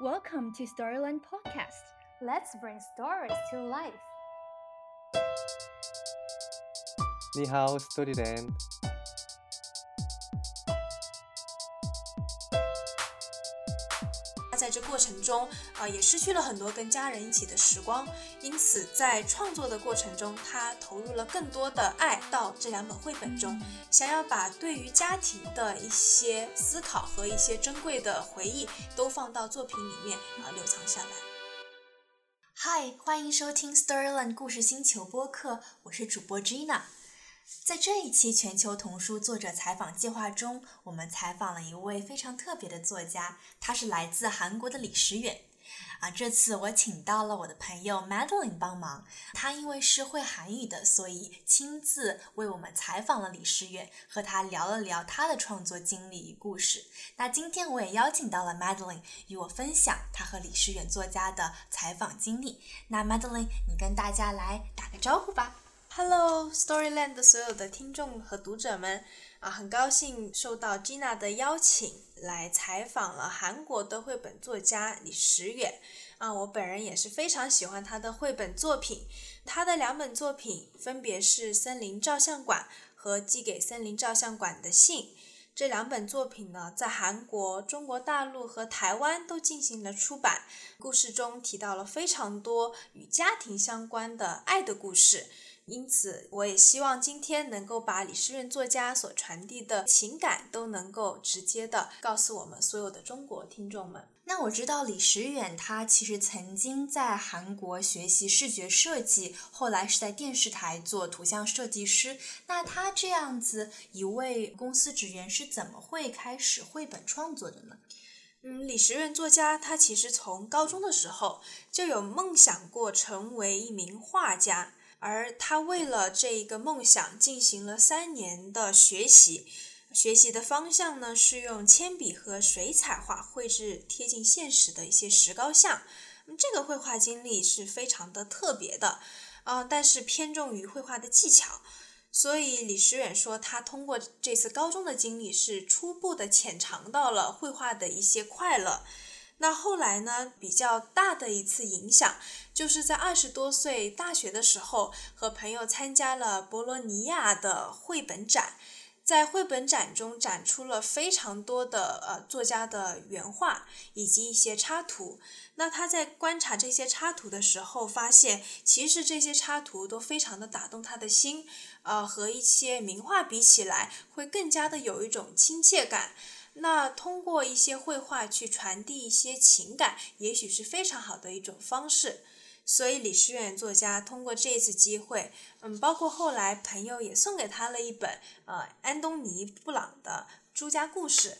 Welcome to Storyland Podcast. Let's bring stories to life. 你好，Storyland。过程中，啊、也失去了很多跟家人一起的时光，因此在创作的过程中，他投入了更多的爱到这两本绘本中，想要把对于家庭的一些思考和一些珍贵的回忆都放到作品里面啊、留藏下来。嗨，欢迎收听 Storyland 故事星球播客，我是主播 Gina。在这一期全球童书作者采访计划中，我们采访了一位非常特别的作家，他是来自韩国的李时远。啊，这次我请到了我的朋友 Madeline 帮忙，他因为是会韩语的，所以亲自为我们采访了李时远，和他聊了聊他的创作经历与故事。那今天我也邀请到了 Madeline 与我分享他和李时远作家的采访经历。那 Madeline，你跟大家来打个招呼吧。Hello Storyland 的所有的听众和读者们啊，很高兴受到 Gina 的邀请来采访了韩国的绘本作家李时远啊，我本人也是非常喜欢他的绘本作品，他的两本作品分别是《森林照相馆》和《寄给森林照相馆的信》。这两本作品呢，在韩国、中国大陆和台湾都进行了出版。故事中提到了非常多与家庭相关的爱的故事。因此，我也希望今天能够把李时远作家所传递的情感都能够直接的告诉我们所有的中国听众们。那我知道李时远他其实曾经在韩国学习视觉设计，后来是在电视台做图像设计师。那他这样子一位公司职员是怎么会开始绘本创作的呢？嗯，李时远作家他其实从高中的时候就有梦想过成为一名画家。而他为了这一个梦想进行了三年的学习，学习的方向呢是用铅笔和水彩画绘制贴近现实的一些石膏像。这个绘画经历是非常的特别的，啊、但是偏重于绘画的技巧。所以李时远说，他通过这次高中的经历是初步的浅尝到了绘画的一些快乐。那后来呢？比较大的一次影响，就是在二十多岁大学的时候，和朋友参加了博罗尼亚的绘本展，在绘本展中展出了非常多的呃作家的原画以及一些插图。那他在观察这些插图的时候，发现其实这些插图都非常的打动他的心，呃，和一些名画比起来，会更加的有一种亲切感。那通过一些绘画去传递一些情感，也许是非常好的一种方式。所以李诗远作家通过这次机会，嗯，包括后来朋友也送给他了一本呃安东尼布朗的《朱家故事》。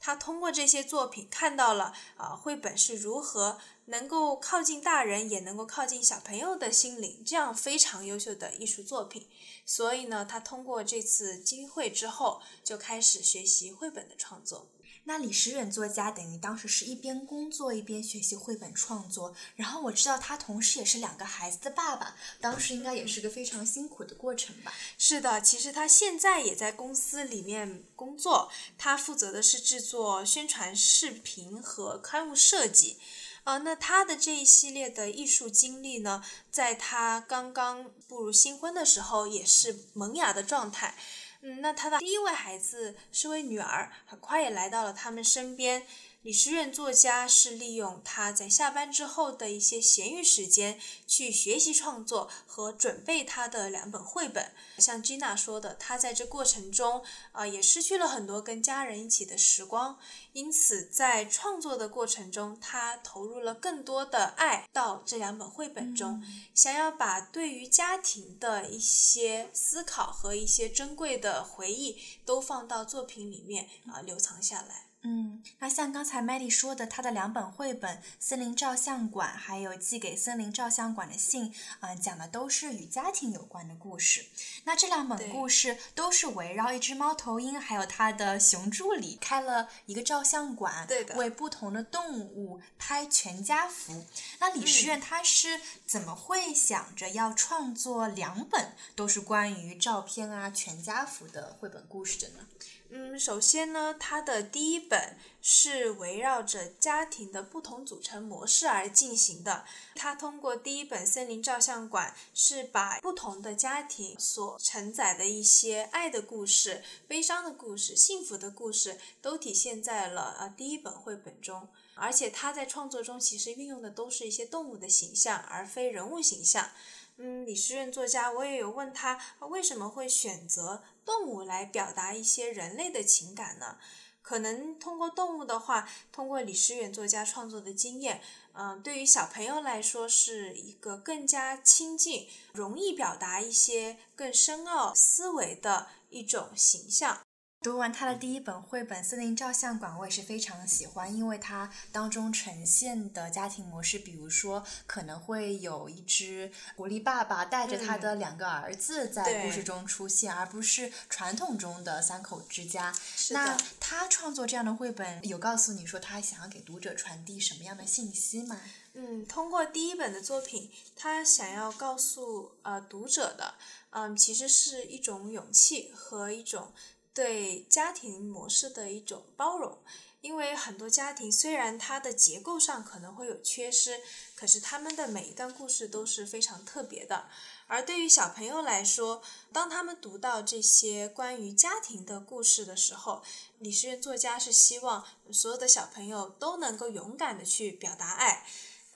他通过这些作品看到了啊、绘本是如何能够靠近大人，也能够靠近小朋友的心灵，这样非常优秀的艺术作品。所以呢，他通过这次机会之后，就开始学习绘本的创作。那李时远作家等于当时是一边工作一边学习绘本创作，然后我知道他同时也是两个孩子的爸爸，当时应该也是个非常辛苦的过程吧？是的，其实他现在也在公司里面工作，他负责的是制作宣传视频和刊物设计。啊、呃，那他的这一系列的艺术经历呢，在他刚刚步入新婚的时候，也是萌芽的状态。嗯，那他的第一位孩子是位女儿，很快也来到了他们身边。李时远作家是利用他在下班之后的一些闲余时间，去学习创作和准备他的两本绘本。像 Gina 说的，他在这过程中啊、呃，也失去了很多跟家人一起的时光，因此在创作的过程中，他投入了更多的爱到这两本绘本中，嗯、想要把对于家庭的一些思考和一些珍贵的回忆都放到作品里面啊、呃，留藏下来。嗯，那像刚才 Maddie 说的，他的两本绘本《森林照相馆》还有《寄给森林照相馆的信》，嗯、呃，讲的都是与家庭有关的故事。那这两本故事都是围绕一只猫头鹰还有它的熊助理开了一个照相馆，对的，为不同的动物拍全家福。那李时苑他是怎么会想着要创作两本都是关于照片啊全家福的绘本故事的呢？嗯，首先呢，它的第一本是围绕着家庭的不同组成模式而进行的。它通过第一本《森林照相馆》，是把不同的家庭所承载的一些爱的故事、悲伤的故事、幸福的故事，都体现在了呃第一本绘本中。而且他在创作中其实运用的都是一些动物的形象，而非人物形象。嗯，李时远作家，我也有问他为什么会选择动物来表达一些人类的情感呢？可能通过动物的话，通过李时远作家创作的经验，嗯，对于小朋友来说是一个更加亲近、容易表达一些更深奥思维的一种形象。读完他的第一本绘本《森林照相馆》，我也是非常喜欢，因为它当中呈现的家庭模式，比如说可能会有一只狐狸爸爸带着他的两个儿子在故事中出现，而不是传统中的三口之家。那他创作这样的绘本，有告诉你说他想要给读者传递什么样的信息吗？嗯，通过第一本的作品，他想要告诉呃读者的，嗯，其实是一种勇气和一种。对家庭模式的一种包容，因为很多家庭虽然它的结构上可能会有缺失，可是他们的每一段故事都是非常特别的。而对于小朋友来说，当他们读到这些关于家庭的故事的时候，李时渊作家是希望所有的小朋友都能够勇敢的去表达爱。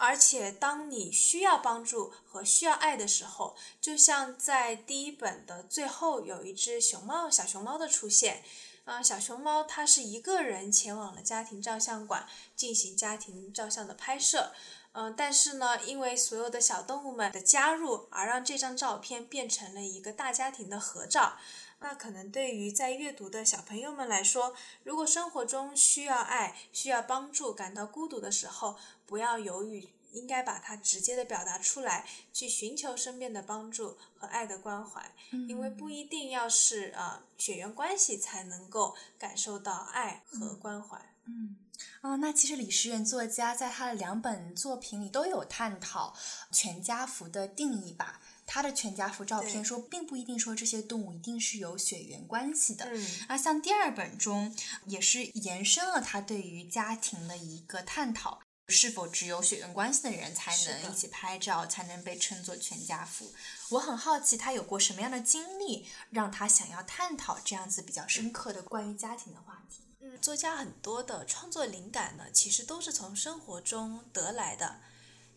而且，当你需要帮助和需要爱的时候，就像在第一本的最后，有一只熊猫小熊猫的出现。啊，小熊猫它是一个人前往了家庭照相馆进行家庭照相的拍摄。嗯，但是呢，因为所有的小动物们的加入，而让这张照片变成了一个大家庭的合照。那可能对于在阅读的小朋友们来说，如果生活中需要爱、需要帮助、感到孤独的时候，不要犹豫，应该把它直接的表达出来，去寻求身边的帮助和爱的关怀。因为不一定要是呃血缘关系才能够感受到爱和关怀。嗯。啊，那其实李时远作家在他的两本作品里都有探讨全家福的定义吧。他的全家福照片说，并不一定说这些动物一定是有血缘关系的。嗯，而像第二本中也是延伸了他对于家庭的一个探讨，是否只有血缘关系的人才能一起拍照，才能被称作全家福？我很好奇他有过什么样的经历，让他想要探讨这样子比较深刻的关于家庭的话题。嗯，作家很多的创作灵感呢，其实都是从生活中得来的。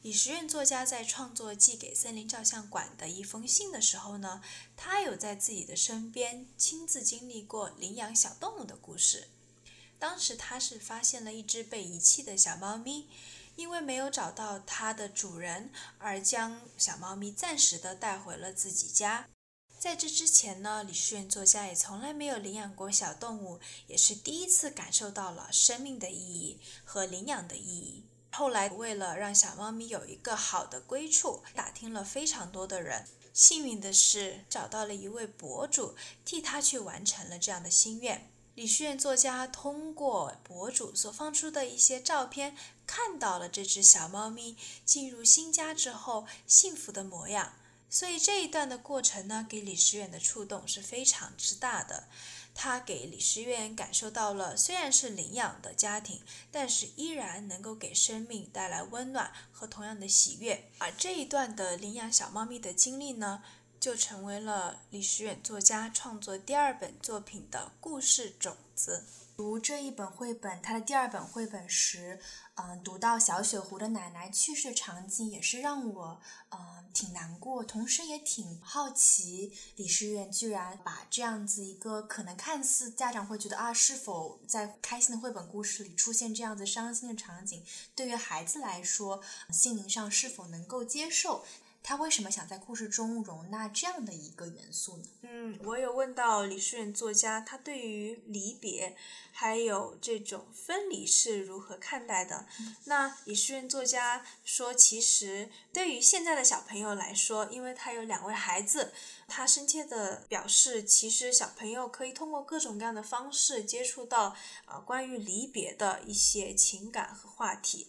李时任作家在创作寄给森林照相馆的一封信的时候呢，他有在自己的身边亲自经历过领养小动物的故事。当时他是发现了一只被遗弃的小猫咪，因为没有找到它的主人，而将小猫咪暂时的带回了自己家。在这之前呢，李时远作家也从来没有领养过小动物，也是第一次感受到了生命的意义和领养的意义。后来为了让小猫咪有一个好的归处，打听了非常多的人，幸运的是找到了一位博主，替他去完成了这样的心愿。李诗远作家通过博主所放出的一些照片，看到了这只小猫咪进入新家之后幸福的模样。所以这一段的过程呢，给李诗远的触动是非常之大的。他给李诗远感受到了，虽然是领养的家庭，但是依然能够给生命带来温暖和同样的喜悦。而这一段的领养小猫咪的经历呢，就成为了李时远作家创作第二本作品的故事种子。读这一本绘本，他的第二本绘本时，嗯，读到小雪狐的奶奶去世的场景，也是让我，嗯，挺难过，同时也挺好奇，李时远居然把这样子一个可能看似家长会觉得啊，是否在开心的绘本故事里出现这样子伤心的场景，对于孩子来说，心灵上是否能够接受？他为什么想在故事中容纳这样的一个元素呢？嗯，我有问到李诗远作家，他对于离别还有这种分离是如何看待的？那李诗远作家说，其实对于现在的小朋友来说，因为他有两位孩子，他深切的表示，其实小朋友可以通过各种各样的方式接触到呃关于离别的一些情感和话题。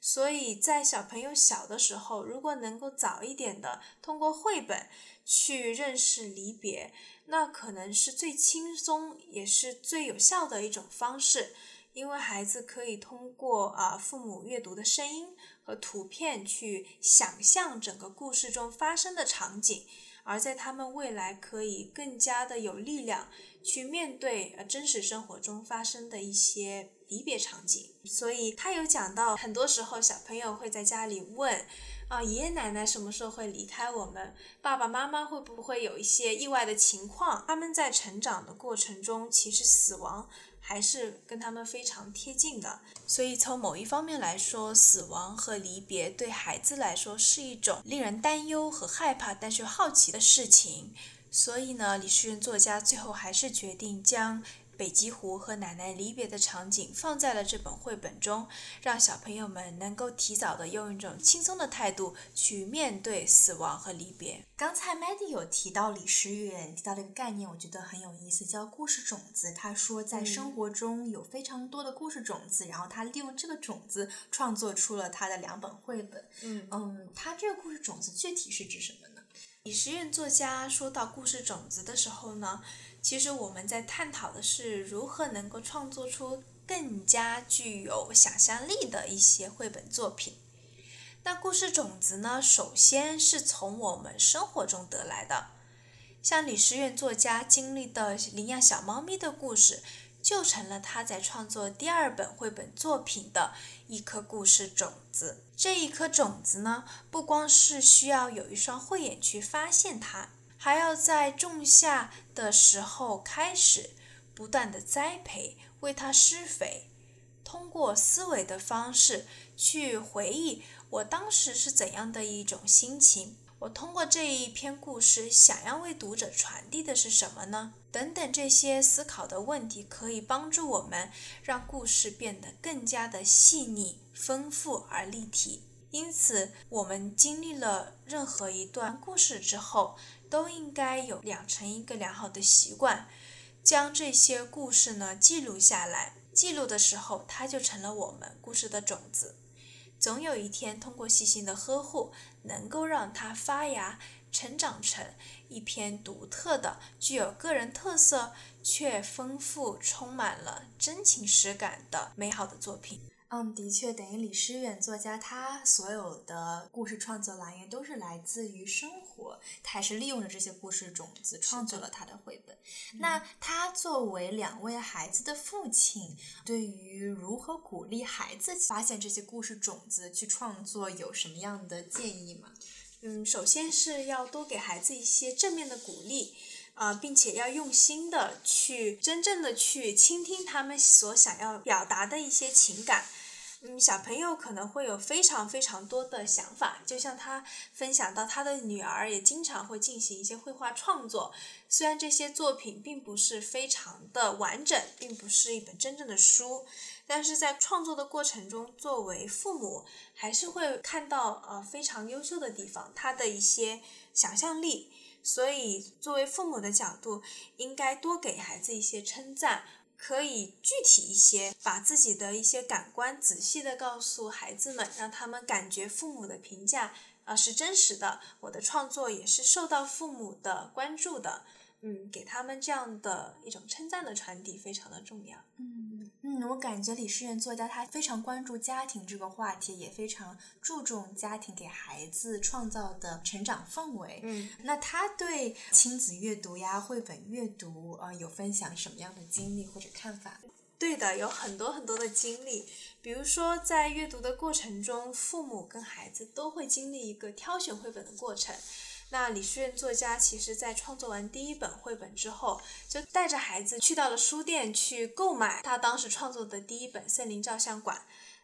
所以在小朋友小的时候，如果能够早一点的通过绘本去认识离别，那可能是最轻松也是最有效的一种方式，因为孩子可以通过啊父母阅读的声音和图片去想象整个故事中发生的场景，而在他们未来可以更加的有力量去面对呃真实生活中发生的一些离别场景。所以他有讲到，很多时候小朋友会在家里问。啊，爷爷奶奶什么时候会离开我们？爸爸妈妈会不会有一些意外的情况？他们在成长的过程中，其实死亡还是跟他们非常贴近的。所以从某一方面来说，死亡和离别对孩子来说是一种令人担忧和害怕，但是又好奇的事情。所以呢，李诗韵作家最后还是决定将。北极狐和奶奶离别的场景放在了这本绘本中，让小朋友们能够提早的用一种轻松的态度去面对死亡和离别。刚才 Maddy 有提到李诗远提到了一个概念，我觉得很有意思，叫故事种子。他说在生活中有非常多的故事种子，然后他利用这个种子创作出了他的两本绘本。嗯嗯，他这个故事种子具体是指什么呢？李时远作家说到故事种子的时候呢？其实我们在探讨的是如何能够创作出更加具有想象力的一些绘本作品。那故事种子呢，首先是从我们生活中得来的。像李时苑作家经历的领养小猫咪的故事，就成了他在创作第二本绘本作品的一颗故事种子。这一颗种子呢，不光是需要有一双慧眼去发现它。还要在种下的时候开始不断的栽培，为它施肥，通过思维的方式去回忆我当时是怎样的一种心情。我通过这一篇故事想要为读者传递的是什么呢？等等这些思考的问题可以帮助我们让故事变得更加的细腻、丰富而立体。因此，我们经历了任何一段故事之后。都应该有养成一个良好的习惯，将这些故事呢记录下来。记录的时候，它就成了我们故事的种子。总有一天，通过细心的呵护，能够让它发芽，成长成一篇独特的、具有个人特色却丰富、充满了真情实感的美好的作品。嗯，的确，等于李诗远作家，他所有的故事创作来源都是来自于生活，他也是利用了这些故事种子创作了他的绘本。那他作为两位孩子的父亲，对于如何鼓励孩子发现这些故事种子去创作，有什么样的建议吗？嗯，首先是要多给孩子一些正面的鼓励。啊，并且要用心的去真正的去倾听他们所想要表达的一些情感。嗯，小朋友可能会有非常非常多的想法，就像他分享到他的女儿也经常会进行一些绘画创作。虽然这些作品并不是非常的完整，并不是一本真正的书，但是在创作的过程中，作为父母还是会看到呃非常优秀的地方，他的一些想象力。所以，作为父母的角度，应该多给孩子一些称赞，可以具体一些，把自己的一些感官仔细的告诉孩子们，让他们感觉父母的评价啊是真实的，我的创作也是受到父母的关注的。嗯，给他们这样的一种称赞的传递非常的重要。嗯嗯，我感觉李诗苑作家他非常关注家庭这个话题，也非常注重家庭给孩子创造的成长氛围。嗯，那他对亲子阅读呀、绘本阅读啊，有分享什么样的经历或者看法？对的，有很多很多的经历。比如说，在阅读的过程中，父母跟孩子都会经历一个挑选绘本的过程。那李诗韵作家其实，在创作完第一本绘本之后，就带着孩子去到了书店去购买他当时创作的第一本《森林照相馆》。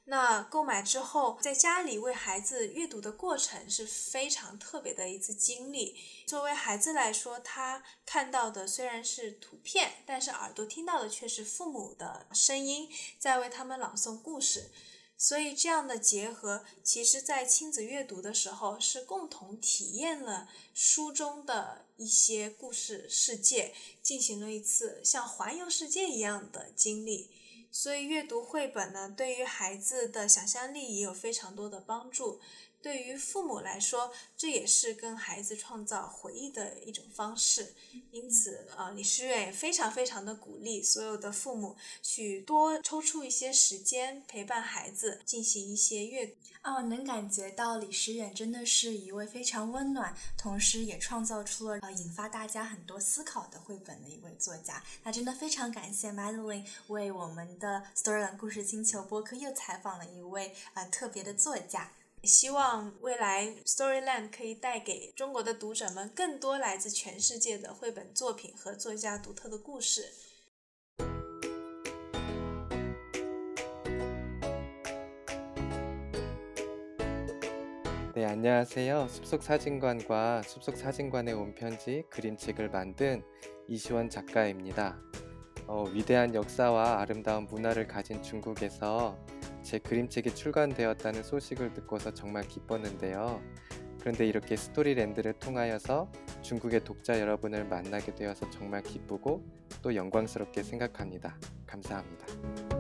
那购买之后，在家里为孩子阅读的过程是非常特别的一次经历。作为孩子来说，他看到的虽然是图片，但是耳朵听到的却是父母的声音在为他们朗诵故事。所以，这样的结合，其实，在亲子阅读的时候，是共同体验了书中的一些故事世界，进行了一次像环游世界一样的经历。所以，阅读绘本呢，对于孩子的想象力也有非常多的帮助。对于父母来说，这也是跟孩子创造回忆的一种方式。因此，呃，李诗远也非常非常的鼓励所有的父母去多抽出一些时间陪伴孩子，进行一些阅读。哦，能感觉到李时远真的是一位非常温暖，同时也创造出了呃引发大家很多思考的绘本的一位作家。那真的非常感谢 Madeline 为我们的 Storyland 故事星球播客又采访了一位呃特别的作家。希望未来 Storyland 可以带给中国的读者们更多来自全世界的绘本作品和作家独特的故事。 네, 안녕하세요. 숲속 사진관과 숲속 사진관에 온 편지 그림책을 만든 이시원 작가입니다. 어, 위대한 역사와 아름다운 문화를 가진 중국에서 제 그림책이 출간되었다는 소식을 듣고서 정말 기뻤는데요. 그런데 이렇게 스토리랜드를 통하여서 중국의 독자 여러분을 만나게 되어서 정말 기쁘고 또 영광스럽게 생각합니다. 감사합니다.